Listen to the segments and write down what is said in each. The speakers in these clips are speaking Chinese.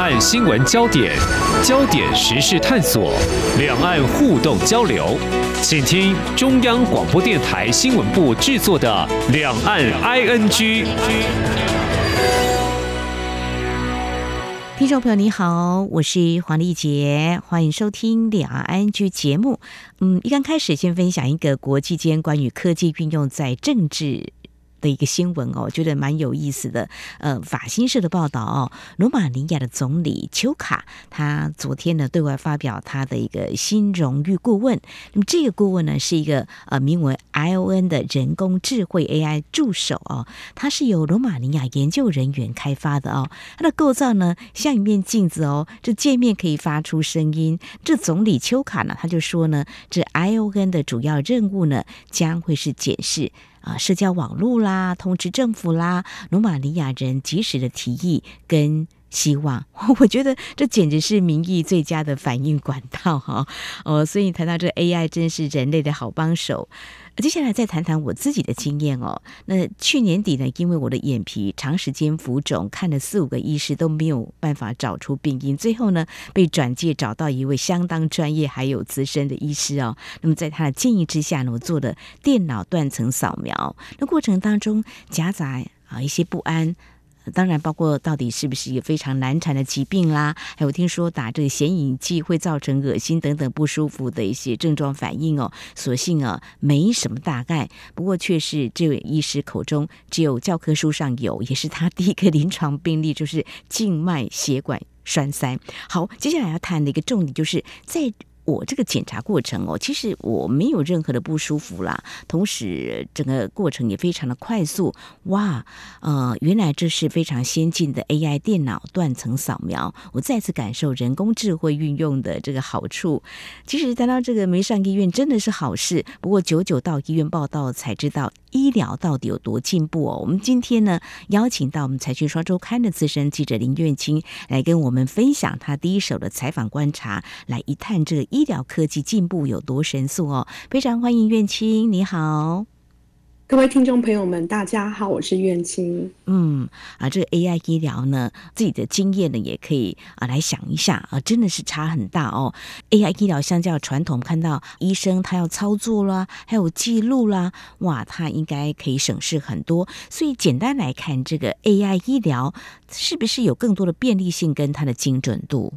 岸新闻焦点，焦点时事探索，两岸互动交流，请听中央广播电台新闻部制作的《两岸 ING》。听众朋友你好，我是黄丽杰，欢迎收听《两岸 ING》节目。嗯，一刚开始先分享一个国际间关于科技运用在政治。的一个新闻哦，我觉得蛮有意思的。呃，法新社的报道哦，罗马尼亚的总理丘卡，他昨天呢对外发表他的一个新荣誉顾问。那么这个顾问呢是一个呃名为 ION 的人工智慧 AI 助手哦，它是由罗马尼亚研究人员开发的哦。它的构造呢像一面镜子哦，这界面可以发出声音。这总理丘卡呢他就说呢，这 ION 的主要任务呢将会是检视。啊，社交网络啦，通知政府啦，罗马尼亚人及时的提议跟希望，我觉得这简直是民意最佳的反应管道哈。哦，所以谈到这 AI，真是人类的好帮手。接下来再谈谈我自己的经验哦。那去年底呢，因为我的眼皮长时间浮肿，看了四五个医师都没有办法找出病因，最后呢被转介找到一位相当专业还有资深的医师哦。那么在他的建议之下呢，我做了电脑断层扫描。那过程当中夹杂啊一些不安。当然，包括到底是不是有非常难缠的疾病啦，还有听说打这个显影剂会造成恶心等等不舒服的一些症状反应哦。所幸啊，没什么大碍。不过却是这位医师口中只有教科书上有，也是他第一个 临床病例，就是静脉血管栓塞。好，接下来要谈的一个重点就是在。我这个检查过程哦，其实我没有任何的不舒服啦，同时整个过程也非常的快速。哇，呃，原来这是非常先进的 AI 电脑断层扫描，我再次感受人工智慧运用的这个好处。其实谈到这个没上医院真的是好事，不过久久到医院报道才知道医疗到底有多进步哦。我们今天呢邀请到我们财讯双周刊的资深记者林苑清来跟我们分享他第一手的采访观察，来一探这个医。医疗科技进步有多神速哦！非常欢迎苑青，你好，各位听众朋友们，大家好，我是苑青。嗯啊，这个 AI 医疗呢，自己的经验呢，也可以啊来想一下啊，真的是差很大哦。AI 医疗相较传统，看到医生他要操作啦，还有记录啦，哇，他应该可以省事很多。所以简单来看，这个 AI 医疗是不是有更多的便利性跟它的精准度？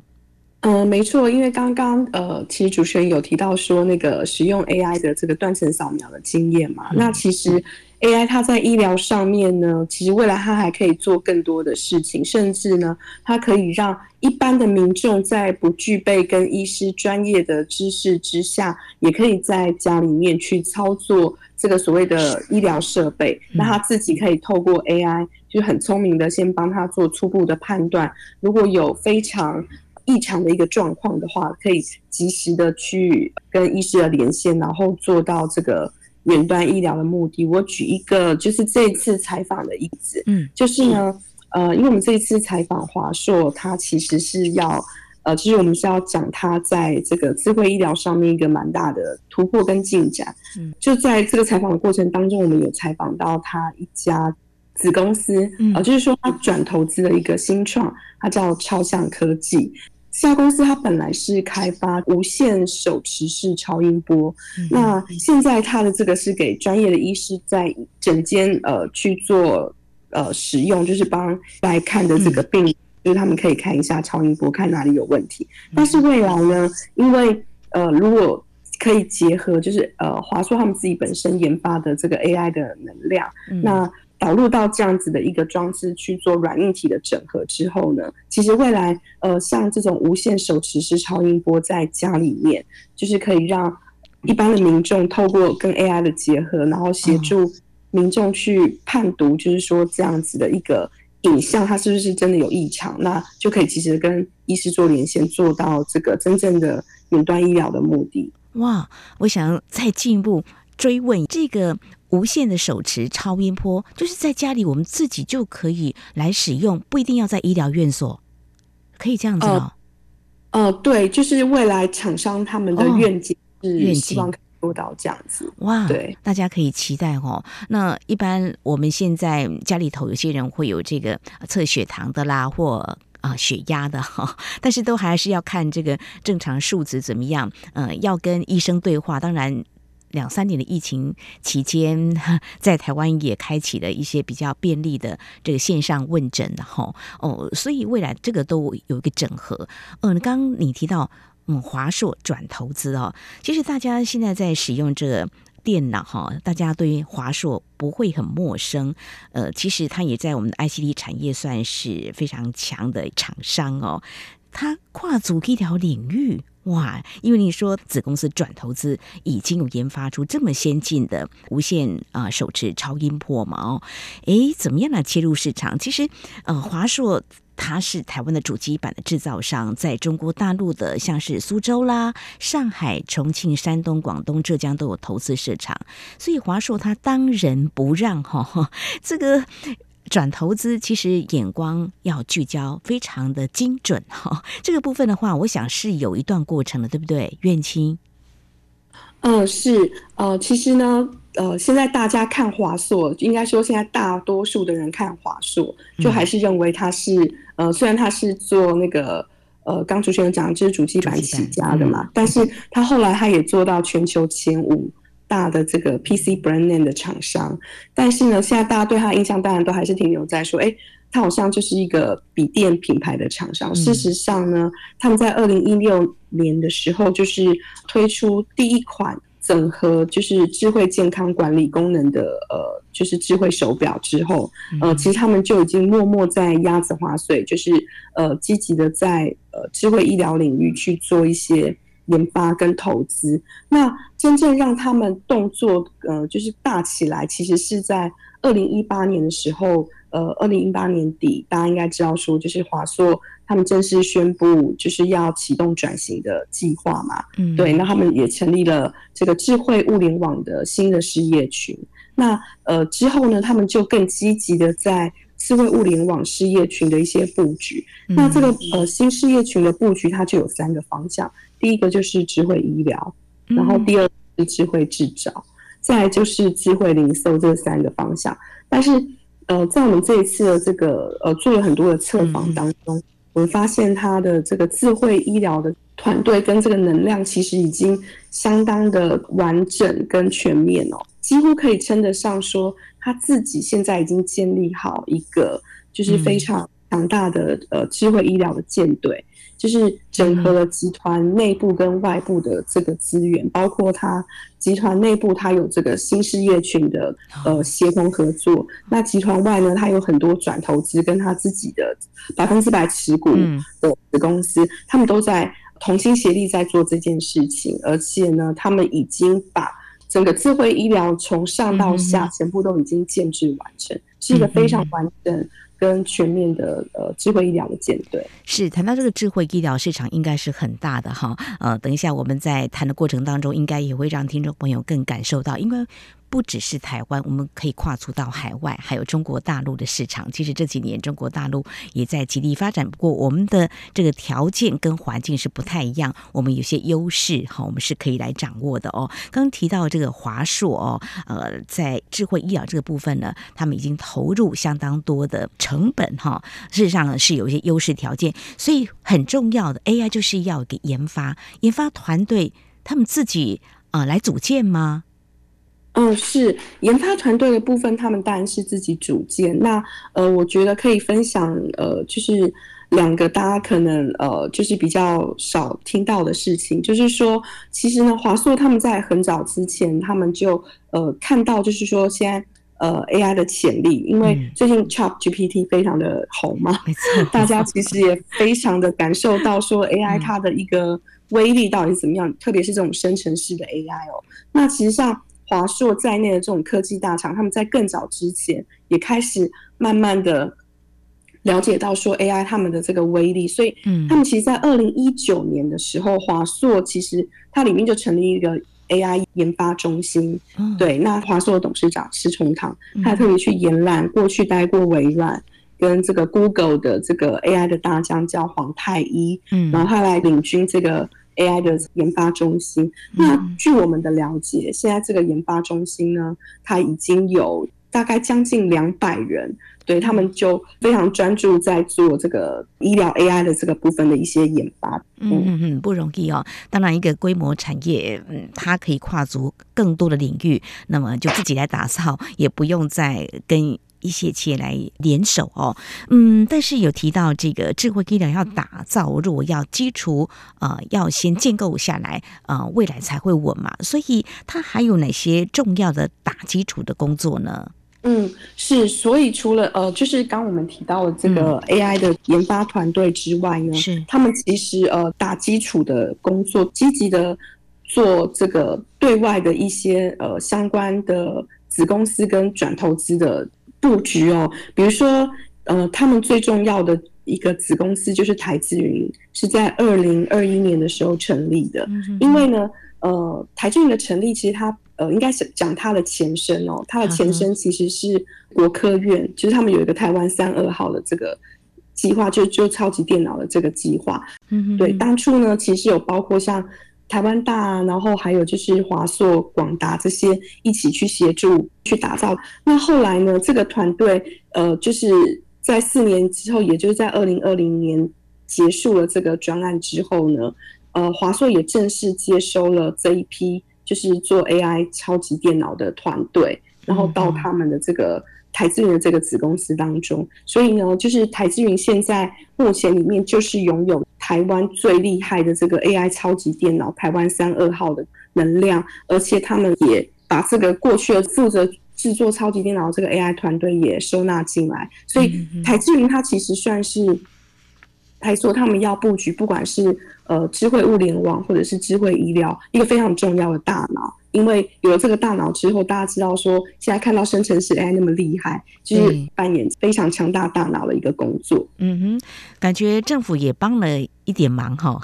呃，没错，因为刚刚呃，其实主持人有提到说那个使用 AI 的这个断层扫描的经验嘛，嗯、那其实 AI 它在医疗上面呢，其实未来它还可以做更多的事情，甚至呢，它可以让一般的民众在不具备跟医师专业的知识之下，也可以在家里面去操作这个所谓的医疗设备，嗯、那他自己可以透过 AI 就很聪明的先帮他做初步的判断，如果有非常异常的一个状况的话，可以及时的去跟医师的连线，然后做到这个远端医疗的目的。我举一个，就是这一次采访的例子，嗯，就是呢，呃，因为我们这一次采访华硕，它其实是要，呃，其实我们是要讲它在这个智慧医疗上面一个蛮大的突破跟进展。嗯，就在这个采访的过程当中，我们有采访到它一家子公司，嗯，呃，就是说它转投资的一个新创，它叫超象科技。这家公司它本来是开发无线手持式超音波，嗯、那现在它的这个是给专业的医师在诊间呃去做呃使用，就是帮来看的这个病，嗯、就是他们可以看一下超音波，看哪里有问题。嗯、但是未来呢，因为呃如果可以结合，就是呃华硕他们自己本身研发的这个 AI 的能量，嗯、那。导入到这样子的一个装置去做软硬体的整合之后呢，其实未来呃像这种无线手持式超音波在家里面，就是可以让一般的民众透过跟 AI 的结合，然后协助民众去判读，就是说这样子的一个影像它是不是真的有异常，那就可以及时跟医师做连线，做到这个真正的远端医疗的目的。哇，我想再进一步追问这个。无线的手持超音波，就是在家里我们自己就可以来使用，不一定要在医疗院所，可以这样子哦。呃，呃，对，就是未来厂商他们的愿景是希望可以做到这样子。哦、哇，对，大家可以期待哦。那一般我们现在家里头有些人会有这个测血糖的啦，或啊血压的哈，但是都还是要看这个正常数值怎么样。呃，要跟医生对话，当然。两三年的疫情期间，在台湾也开启了一些比较便利的这个线上问诊的哈哦，所以未来这个都有一个整合。嗯，刚刚你提到嗯华硕转投资哦，其实大家现在在使用这个电脑哈，大家对于华硕不会很陌生。呃，其实它也在我们的 ICT 产业算是非常强的厂商哦，它跨足一条领域。哇，因为你说子公司转投资已经有研发出这么先进的无线啊、手持超音波嘛？哦，诶，怎么样来切入市场？其实，呃，华硕它是台湾的主机板的制造商，在中国大陆的像是苏州啦、上海、重庆、山东、广东、浙江都有投资市场，所以华硕它当仁不让哈、哦，这个。转投资其实眼光要聚焦，非常的精准哈。这个部分的话，我想是有一段过程的，对不对？苑青，嗯、呃，是呃，其实呢，呃，现在大家看华硕，应该说现在大多数的人看华硕，就还是认为它是、嗯、呃，虽然它是做那个呃，刚主持人讲就是主机板起家的嘛，嗯、但是它后来它也做到全球前五。大的这个 PC brand name 的厂商，但是呢，现在大家对他的印象当然都还是停留在说，哎，他好像就是一个笔电品牌的厂商。事实上呢，他们在二零一六年的时候，就是推出第一款整合就是智慧健康管理功能的呃，就是智慧手表之后，呃，其实他们就已经默默在鸭子划水，就是呃，积极的在呃智慧医疗领域去做一些。研发跟投资，那真正让他们动作呃就是大起来，其实是在二零一八年的时候，呃，二零一八年底，大家应该知道说，就是华硕他们正式宣布就是要启动转型的计划嘛，嗯，对，那他们也成立了这个智慧物联网的新的事业群，那呃之后呢，他们就更积极的在智慧物联网事业群的一些布局，那这个呃新事业群的布局，它就有三个方向。第一个就是智慧医疗，然后第二是智慧制造，嗯、再来就是智慧零售这三个方向。但是，呃，在我们这一次的这个呃做了很多的测访当中，嗯、我们发现它的这个智慧医疗的团队跟这个能量其实已经相当的完整跟全面哦，几乎可以称得上说他自己现在已经建立好一个就是非常强大的、嗯、呃智慧医疗的舰队。就是整合了集团内部跟外部的这个资源，包括他集团内部他有这个新事业群的呃协同合作，那集团外呢，他有很多转投资跟他自己的百分之百持股的子公司，他们都在同心协力在做这件事情，而且呢，他们已经把整个智慧医疗从上到下全部都已经建制完成，是一个非常完整。跟全面的呃智慧医疗的舰队。是谈到这个智慧医疗市场应该是很大的哈，呃，等一下我们在谈的过程当中，应该也会让听众朋友更感受到，因为。不只是台湾，我们可以跨足到海外，还有中国大陆的市场。其实这几年中国大陆也在极力发展，不过我们的这个条件跟环境是不太一样，我们有些优势哈，我们是可以来掌握的哦。刚提到这个华硕哦，呃，在智慧医疗这个部分呢，他们已经投入相当多的成本哈，事实上呢是有一些优势条件，所以很重要的 AI 就是要给研发研发团队他们自己啊、呃、来组建吗？嗯，是研发团队的部分，他们当然是自己组建。那呃，我觉得可以分享呃，就是两个大家可能呃，就是比较少听到的事情，就是说，其实呢，华硕他们在很早之前，他们就呃看到，就是说现在呃 AI 的潜力，因为最近 ChatGPT 非常的红嘛，嗯、大家其实也非常的感受到说 AI 它的一个威力到底是怎么样，嗯、特别是这种生成式的 AI 哦，那其实上。华硕在内的这种科技大厂，他们在更早之前也开始慢慢的了解到说 AI 他们的这个威力，所以他们其实，在二零一九年的时候，华硕其实它里面就成立一个 AI 研发中心。对，那华硕董事长施崇棠，他还特别去延揽过去待过微软跟这个 Google 的这个 AI 的大将叫黄太一，然后他来领军这个。AI 的研发中心，那据我们的了解，现在这个研发中心呢，它已经有大概将近两百人，对，他们就非常专注在做这个医疗 AI 的这个部分的一些研发。嗯嗯嗯，不容易哦。当然，一个规模产业，嗯，它可以跨足更多的领域，那么就自己来打造，也不用再跟。一些企业来联手哦，嗯，但是有提到这个智慧医疗要打造，如果要基础呃要先建构下来，呃，未来才会稳嘛。所以它还有哪些重要的打基础的工作呢？嗯，是，所以除了呃，就是刚我们提到的这个 AI 的研发团队之外呢，是、嗯、他们其实呃打基础的工作，积极的做这个对外的一些呃相关的子公司跟转投资的。布局哦，比如说，呃，他们最重要的一个子公司就是台智云，是在二零二一年的时候成立的。嗯、因为呢，呃，台智云的成立，其实它呃，应该是讲它的前身哦，它的前身其实是国科院，就是他们有一个台湾三二号的这个计划，就就超级电脑的这个计划。嗯哼，对，当初呢，其实有包括像。台湾大，然后还有就是华硕、广达这些一起去协助去打造。那后来呢，这个团队呃，就是在四年之后，也就是在二零二零年结束了这个专案之后呢，呃，华硕也正式接收了这一批就是做 AI 超级电脑的团队，然后到他们的这个。台资云的这个子公司当中，所以呢，就是台资云现在目前里面就是拥有台湾最厉害的这个 AI 超级电脑台湾三二号的能量，而且他们也把这个过去的负责制作超级电脑的这个 AI 团队也收纳进来，所以台资云它其实算是台说他们要布局，不管是呃智慧物联网或者是智慧医疗，一个非常重要的大脑。因为有了这个大脑之后，大家知道说，现在看到生成式 AI 那么厉害，就是扮演非常强大大脑的一个工作。嗯哼，感觉政府也帮了一点忙哈，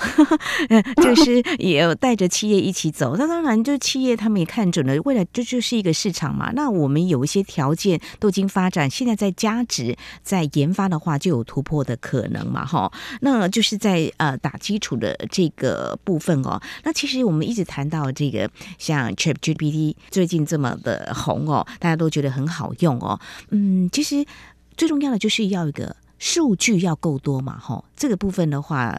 就是也有带着企业一起走。那当然，就是企业他们也看准了，未来这就是一个市场嘛。那我们有一些条件都已经发展，现在在加值、在研发的话，就有突破的可能嘛。哈，那就是在呃打基础的这个部分哦。那其实我们一直谈到这个像。ChatGPT 最近这么的红哦，大家都觉得很好用哦。嗯，其实最重要的就是要一个数据要够多嘛，哈。这个部分的话，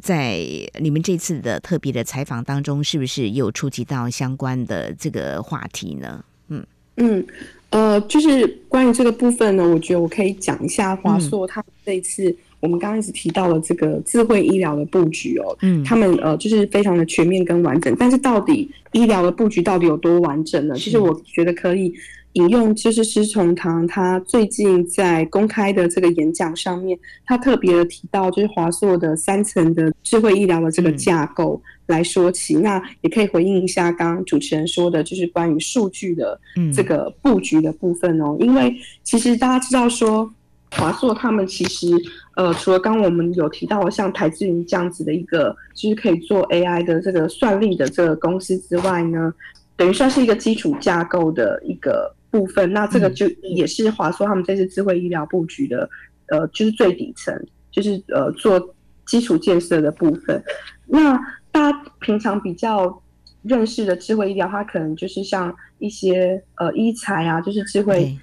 在你们这次的特别的采访当中，是不是有触及到相关的这个话题呢？嗯嗯，呃，就是关于这个部分呢，我觉得我可以讲一下华硕他这一次。我们刚刚一直提到了这个智慧医疗的布局哦，嗯，他们呃就是非常的全面跟完整，但是到底医疗的布局到底有多完整呢？其实我觉得可以引用，就是施崇堂他最近在公开的这个演讲上面，他特别的提到就是华硕的三层的智慧医疗的这个架构来说起，嗯、那也可以回应一下刚刚主持人说的，就是关于数据的这个布局的部分哦，嗯、因为其实大家知道说。华硕他们其实，呃，除了刚刚我们有提到像台智云这样子的一个，就是可以做 AI 的这个算力的这个公司之外呢，等于算是一个基础架构的一个部分。那这个就也是华硕他们这次智慧医疗布局的，呃，就是最底层，就是呃做基础建设的部分。那大家平常比较认识的智慧医疗，它可能就是像一些呃医材啊，就是智慧。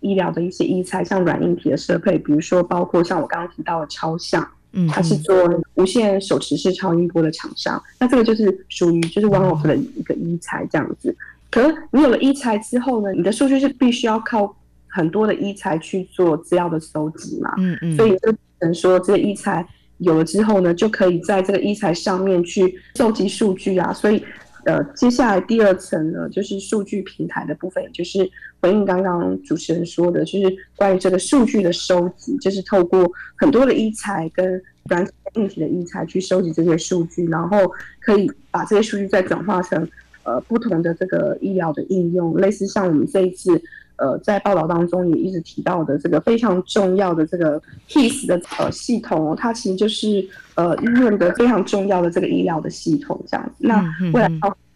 医疗的一些医材，像软硬体的设备，比如说包括像我刚刚提到的超像，嗯，它是做无线手持式超音波的厂商，那这个就是属于就是 one of 的一个医材这样子。可是你有了医材之后呢，你的数据是必须要靠很多的医材去做资料的搜集嘛，嗯嗯，所以就只能说这个医材有了之后呢，就可以在这个医材上面去收集数据啊，所以。呃，接下来第二层呢，就是数据平台的部分，就是回应刚刚主持人说的，就是关于这个数据的收集，就是透过很多的医材跟软体硬体的医材去收集这些数据，然后可以把这些数据再转化成呃不同的这个医疗的应用，类似像我们这一次。呃，在报道当中也一直提到的这个非常重要的这个 HIS 的呃系统，它其实就是呃医院的非常重要的这个医疗的系统这样子。那未来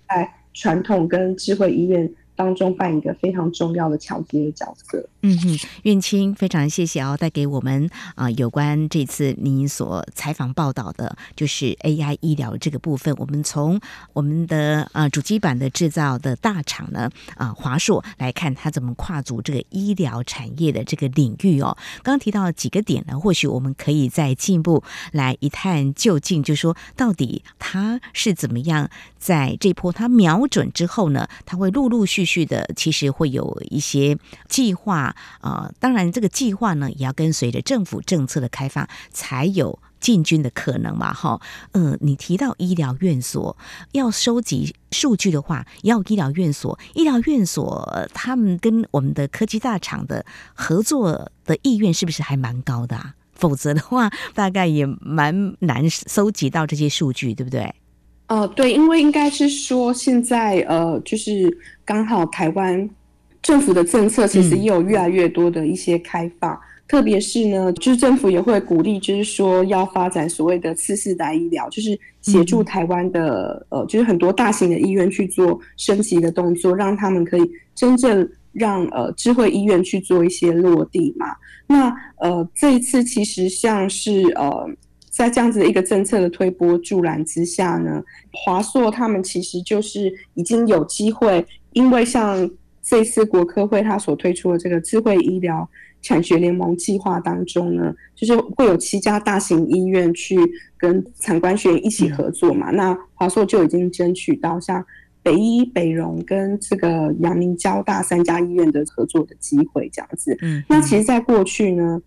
在传统跟智慧医院当中扮演一个非常重要的桥接的角色。嗯哼，苑青，非常谢谢哦，带给我们啊、有关这次您所采访报道的，就是 AI 医疗这个部分。我们从我们的呃主机板的制造的大厂呢啊、华硕来看，它怎么跨足这个医疗产业的这个领域哦。刚刚提到几个点呢，或许我们可以再进一步来一探究竟，就说到底它是怎么样在这波它瞄准之后呢，它会陆陆续续的，其实会有一些计划。呃，当然，这个计划呢，也要跟随着政府政策的开放，才有进军的可能嘛，哈。呃，你提到医疗院所要收集数据的话，要医疗院所，医疗院所他们跟我们的科技大厂的合作的意愿是不是还蛮高的啊？否则的话，大概也蛮难收集到这些数据，对不对？呃，对，因为应该是说现在呃，就是刚好台湾。政府的政策其实也有越来越多的一些开放，嗯、特别是呢，就是政府也会鼓励，就是说要发展所谓的次世代医疗，就是协助台湾的、嗯、呃，就是很多大型的医院去做升级的动作，让他们可以真正让呃智慧医院去做一些落地嘛。那呃这一次其实像是呃在这样子的一个政策的推波助澜之下呢，华硕他们其实就是已经有机会，因为像。这次国科会他所推出的这个智慧医疗产学联盟计划当中呢，就是会有七家大型医院去跟产官学研一起合作嘛。那华硕就已经争取到像北医、北荣跟这个阳明交大三家医院的合作的机会，这样子。嗯，那其实，在过去呢，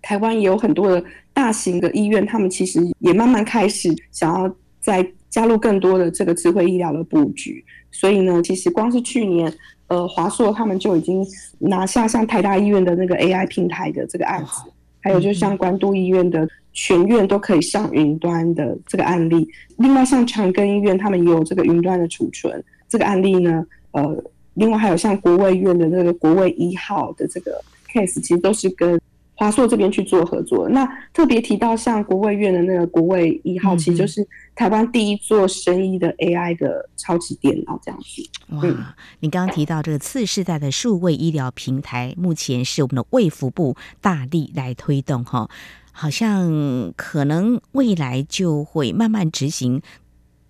台湾也有很多的大型的医院，他们其实也慢慢开始想要再加入更多的这个智慧医疗的布局。所以呢，其实光是去年。呃，华硕他们就已经拿下像台大医院的那个 AI 平台的这个案子，还有就像关渡医院的全院都可以上云端的这个案例。另外，像长庚医院他们也有这个云端的储存这个案例呢。呃，另外还有像国卫院的那个国卫一号的这个 case，其实都是跟。华硕这边去做合作，那特别提到像国卫院的那个国卫一号，其实就是台湾第一座生医的 AI 的超级电脑这样子。哇，你刚刚提到这个次世代的数位医疗平台，目前是我们的卫福部大力来推动哈，好像可能未来就会慢慢执行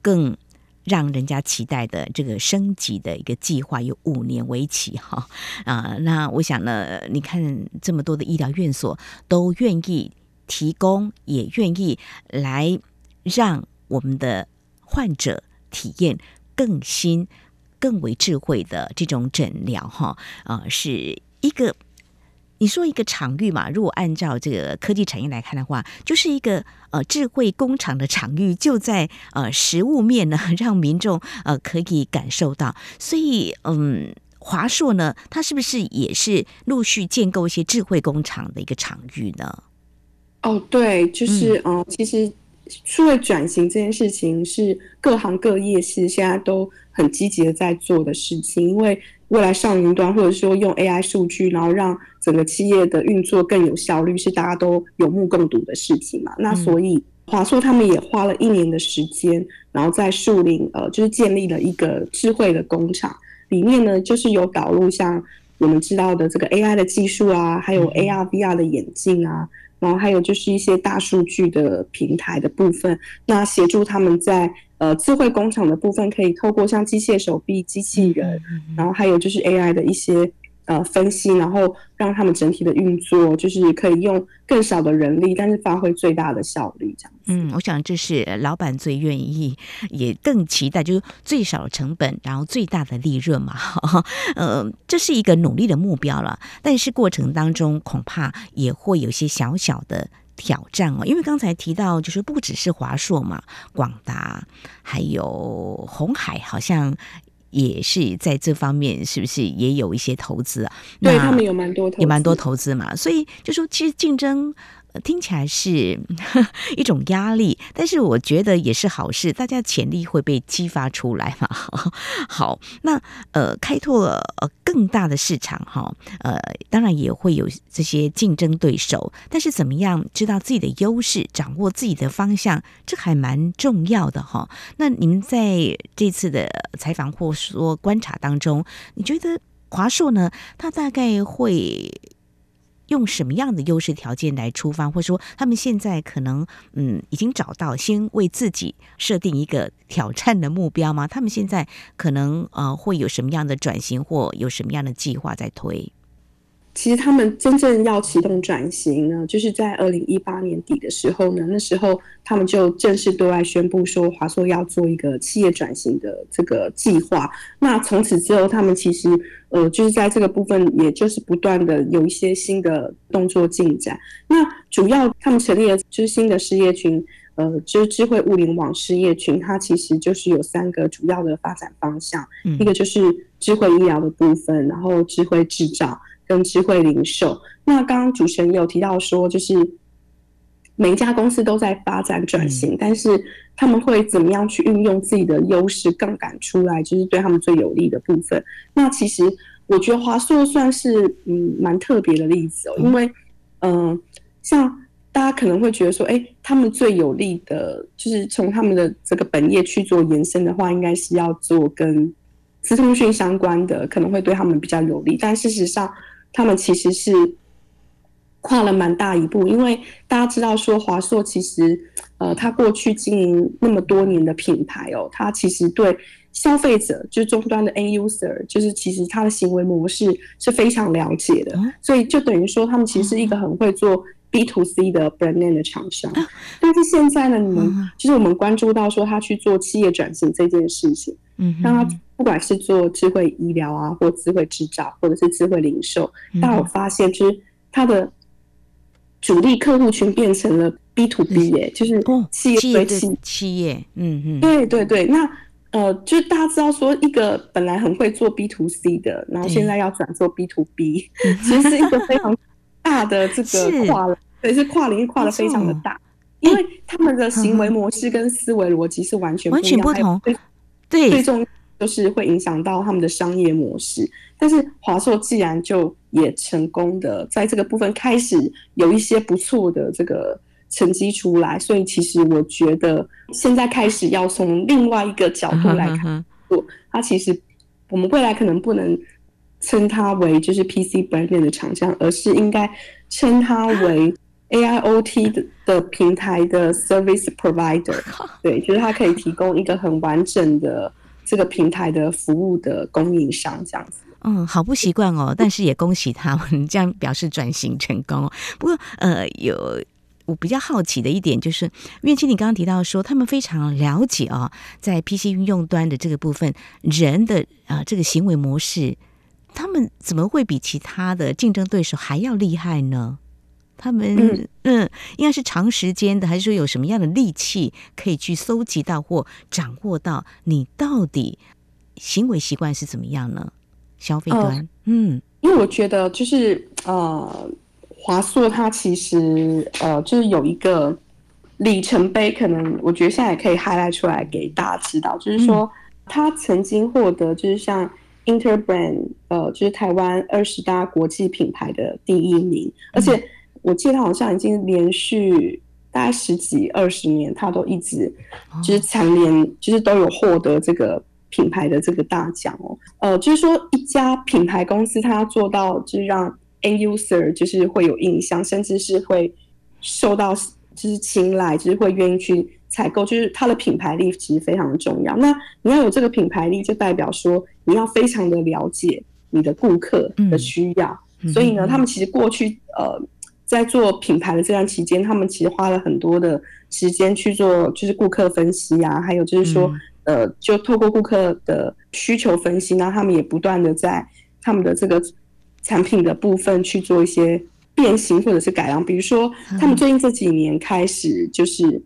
更。让人家期待的这个升级的一个计划有五年为期哈啊，那我想呢，你看这么多的医疗院所都愿意提供，也愿意来让我们的患者体验更新、更为智慧的这种诊疗哈啊，是一个。你说一个场域嘛，如果按照这个科技产业来看的话，就是一个呃智慧工厂的场域，就在呃实物面呢，让民众呃可以感受到。所以嗯，华硕呢，它是不是也是陆续建构一些智慧工厂的一个场域呢？哦，对，就是嗯、呃，其实数位转型这件事情是各行各业其实现在都很积极的在做的事情，因为。未来上云端，或者说用 AI 数据，然后让整个企业的运作更有效率，是大家都有目共睹的事情嘛？那所以华硕他们也花了一年的时间，然后在树林呃，就是建立了一个智慧的工厂，里面呢就是有导入像我们知道的这个 AI 的技术啊，还有 AR、VR 的眼镜啊。然后还有就是一些大数据的平台的部分，那协助他们在呃智慧工厂的部分，可以透过像机械手臂、机器人，然后还有就是 AI 的一些。呃，分析，然后让他们整体的运作，就是可以用更少的人力，但是发挥最大的效率，这样。嗯，我想这是老板最愿意，也更期待，就是最少的成本，然后最大的利润嘛。呃，这是一个努力的目标了，但是过程当中恐怕也会有些小小的挑战哦。因为刚才提到，就是不只是华硕嘛，广达还有红海，好像。也是在这方面，是不是也有一些投资啊？对，他们有蛮多投资，也蛮多投资嘛。所以就说，其实竞争。听起来是一种压力，但是我觉得也是好事，大家潜力会被激发出来嘛。好，那呃，开拓了更大的市场哈，呃，当然也会有这些竞争对手，但是怎么样知道自己的优势，掌握自己的方向，这还蛮重要的哈。那你们在这次的采访或说观察当中，你觉得？华硕呢，它大概会用什么样的优势条件来出发，或者说他们现在可能嗯已经找到先为自己设定一个挑战的目标吗？他们现在可能呃会有什么样的转型，或有什么样的计划在推？其实他们真正要启动转型呢，就是在二零一八年底的时候呢，那时候他们就正式对外宣布说，华硕要做一个企业转型的这个计划。那从此之后，他们其实呃，就是在这个部分，也就是不断的有一些新的动作进展。那主要他们成立了就是新的事业群，呃，就是智慧物联网事业群，它其实就是有三个主要的发展方向，嗯、一个就是智慧医疗的部分，然后智慧制造。跟智慧零售，那刚刚主持人有提到说，就是每一家公司都在发展转型，嗯、但是他们会怎么样去运用自己的优势杠杆出来，就是对他们最有利的部分。那其实我觉得华硕算是嗯蛮特别的例子哦，因为嗯、呃，像大家可能会觉得说，哎、欸，他们最有利的，就是从他们的这个本业去做延伸的话，应该是要做跟资通讯相关的，可能会对他们比较有利，但事实上。他们其实是跨了蛮大一步，因为大家知道说华硕其实，呃，它过去经营那么多年的品牌哦，它其实对消费者就是终端的 end user，就是其实他的行为模式是非常了解的，所以就等于说他们其实是一个很会做 B to C 的 brand name 的厂商。但是现在呢，你们就是我们关注到说他去做企业转型这件事情，嗯，让他。不管是做智慧医疗啊，或智慧制造，或者是智慧零售，但我发现，就是他的主力客户群变成了 B to B，哎，就是企业对企企业，嗯嗯，对对对。那呃，就是大家知道说，一个本来很会做 B to C 的，然后现在要转做 B to B，其实是一个非常大的这个跨了，对，是跨领域跨的非常的大，因为他们的行为模式跟思维逻辑是完全完全不同，对，最重要。就是会影响到他们的商业模式，但是华硕既然就也成功的在这个部分开始有一些不错的这个成绩出来，所以其实我觉得现在开始要从另外一个角度来看，它其实我们未来可能不能称它为就是 PC brand 的厂商，而是应该称它为 AIoT 的的平台的 service provider，对，就是它可以提供一个很完整的。这个平台的服务的供应商这样子，嗯，好不习惯哦，但是也恭喜他们这样表示转型成功。不过，呃，有我比较好奇的一点就是，苑青你刚刚提到说，他们非常了解啊、哦，在 PC 运用端的这个部分，人的啊、呃、这个行为模式，他们怎么会比其他的竞争对手还要厉害呢？他们嗯，嗯，应该是长时间的，还是说有什么样的利器可以去搜集到或掌握到你到底行为习惯是怎么样呢？消费端，呃、嗯，因为我觉得就是呃，华硕它其实呃，就是有一个里程碑，可能我觉得现在也可以 highlight 出来给大家知道，就是说他曾经获得就是像 Interbrand 呃，就是台湾二十大国际品牌的第一名，而且。我记得他好像已经连续大概十几二十年，他都一直就是蝉联，就是都有获得这个品牌的这个大奖哦。呃，就是说一家品牌公司，它要做到就是让 end user 就是会有印象，甚至是会受到就是青睐，就是会愿意去采购，就是它的品牌力其实非常的重要。那你要有这个品牌力，就代表说你要非常的了解你的顾客的需要。嗯、所以呢，他们其实过去呃。在做品牌的这段期间，他们其实花了很多的时间去做，就是顾客分析啊，还有就是说，嗯、呃，就透过顾客的需求分析，那他们也不断的在他们的这个产品的部分去做一些变形或者是改良。比如说，他们最近这几年开始就是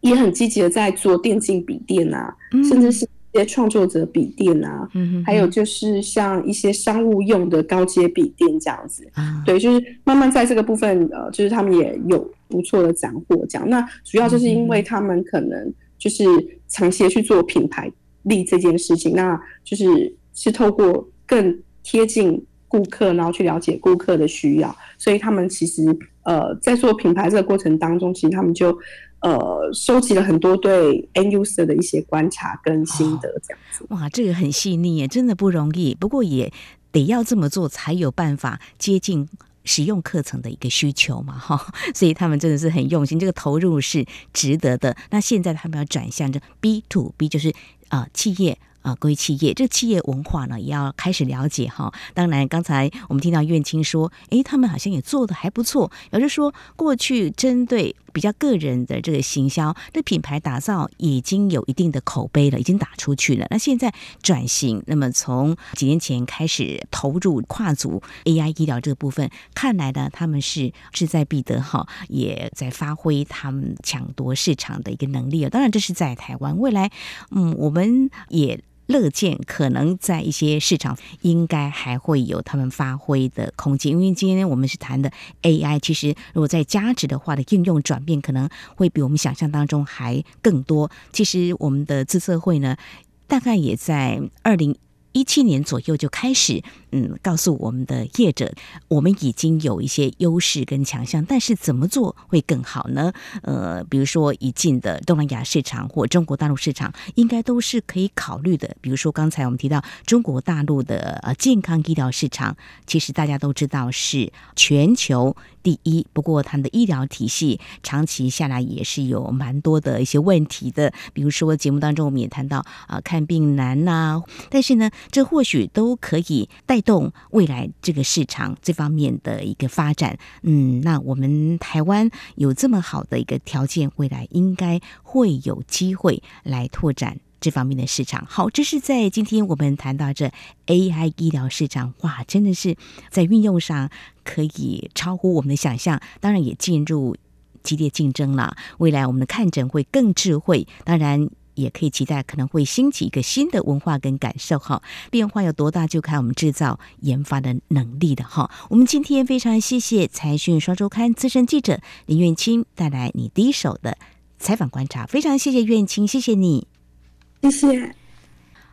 也很积极的在做电竞笔电啊，嗯、甚至是。一些创作者笔电啊，还有就是像一些商务用的高阶笔电这样子，啊、对，就是慢慢在这个部分，呃，就是他们也有不错的斩获。这样，那主要就是因为他们可能就是长期去做品牌力这件事情，那就是是透过更贴近顾客，然后去了解顾客的需要，所以他们其实呃在做品牌这个过程当中，其实他们就。呃，收集了很多对 end user 的一些观察跟心得，这样子。哇，这个很细腻耶，真的不容易。不过也得要这么做才有办法接近使用课程的一个需求嘛，哈，所以他们真的是很用心，这个投入是值得的。那现在他们要转向这 B to B，就是啊、呃，企业。啊，归企业，这个企业文化呢，也要开始了解哈。当然，刚才我们听到苑青说，诶，他们好像也做的还不错。也就是说，过去针对比较个人的这个行销，这品牌打造已经有一定的口碑了，已经打出去了。那现在转型，那么从几年前开始投入跨足 AI 医疗这个部分，看来呢，他们是志在必得哈，也在发挥他们抢夺市场的一个能力啊。当然，这是在台湾，未来，嗯，我们也。乐见可能在一些市场应该还会有他们发挥的空间，因为今天我们是谈的 AI，其实如果在价值的话的应用转变，可能会比我们想象当中还更多。其实我们的自测会呢，大概也在二零。一七年左右就开始，嗯，告诉我们的业者，我们已经有一些优势跟强项，但是怎么做会更好呢？呃，比如说已进的东南亚市场或中国大陆市场，应该都是可以考虑的。比如说刚才我们提到中国大陆的呃健康医疗市场，其实大家都知道是全球第一，不过他们的医疗体系长期下来也是有蛮多的一些问题的。比如说节目当中我们也谈到啊、看病难呐、但是呢。这或许都可以带动未来这个市场这方面的一个发展。嗯，那我们台湾有这么好的一个条件，未来应该会有机会来拓展这方面的市场。好，这是在今天我们谈到这 AI 医疗市场，哇，真的是在运用上可以超乎我们的想象，当然也进入激烈竞争了。未来我们的看诊会更智慧，当然。也可以期待可能会兴起一个新的文化跟感受哈，变化有多大就看我们制造研发的能力的哈。我们今天非常谢谢财讯双周刊资深记者林苑青带来你第一手的采访观察，非常谢谢苑青，谢谢你，谢谢。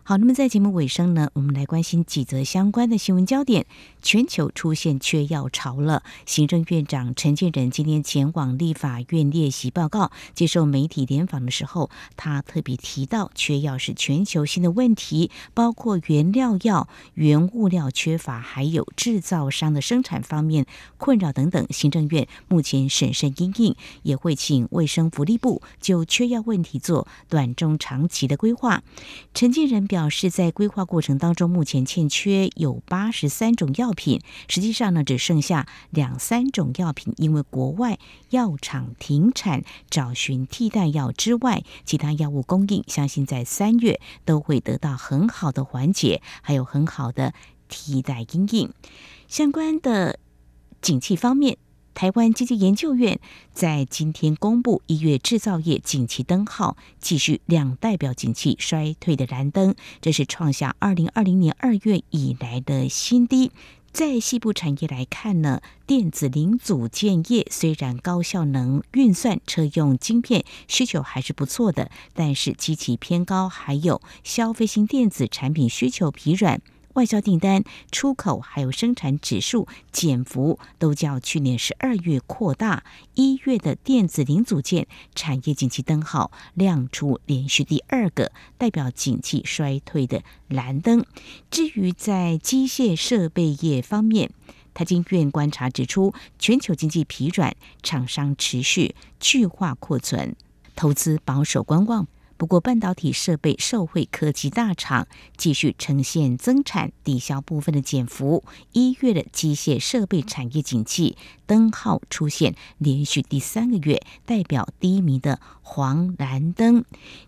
好，那么在节目尾声呢，我们来关心几则相关的新闻焦点。全球出现缺药潮了。行政院长陈建仁今天前往立法院列席报告，接受媒体联访的时候，他特别提到，缺药是全球性的问题，包括原料药、原物料缺乏，还有制造商的生产方面困扰等等。行政院目前审慎应应，也会请卫生福利部就缺药问题做短中长期的规划。陈建仁表示，在规划过程当中，目前欠缺有八十三种药品，实际上呢，只剩下两三种药品，因为国外药厂停产，找寻替代药之外，其他药物供应，相信在三月都会得到很好的缓解，还有很好的替代因应。相关的景气方面。台湾经济研究院在今天公布一月制造业景气灯号继续亮，代表景气衰退的燃灯，这是创下二零二零年二月以来的新低。在西部产业来看呢，电子零组件业虽然高效能运算车用晶片需求还是不错的，但是基期偏高，还有消费性电子产品需求疲软。外销订单、出口还有生产指数减幅都较去年十二月扩大。一月的电子零组件产业景气灯号亮出连续第二个代表景气衰退的蓝灯。至于在机械设备业方面，台经院观察指出，全球经济疲软，厂商持续去化库存，投资保守观望。不过，半导体设备受惠科技大厂继续呈现增产抵消部分的减幅。一月的机械设备产业景气灯号出现连续第三个月代表低迷的黄蓝灯。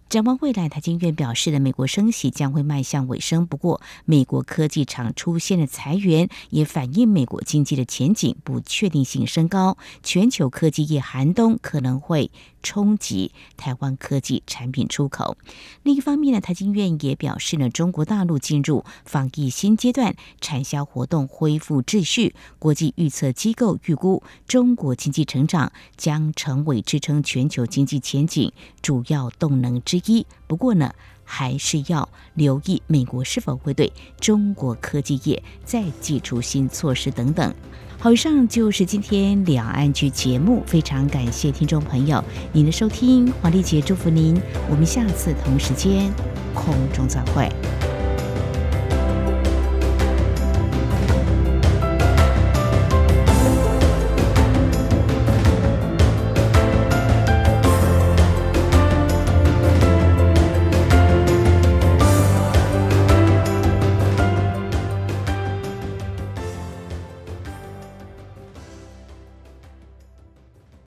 展望未来，台经院表示的美国升息将会迈向尾声。不过，美国科技厂出现的裁员，也反映美国经济的前景不确定性升高。全球科技业寒冬可能会冲击台湾科技产品出口。另一方面呢，台经院也表示呢，中国大陆进入防疫新阶段，产销活动恢复秩序。国际预测机构预估，中国经济成长将成为支撑全球经济前景主要动能之一。不过呢，还是要留意美国是否会对中国科技业再祭出新措施等等。好，以上就是今天两岸剧节目，非常感谢听众朋友您的收听，黄丽姐祝福您，我们下次同时间空中再会。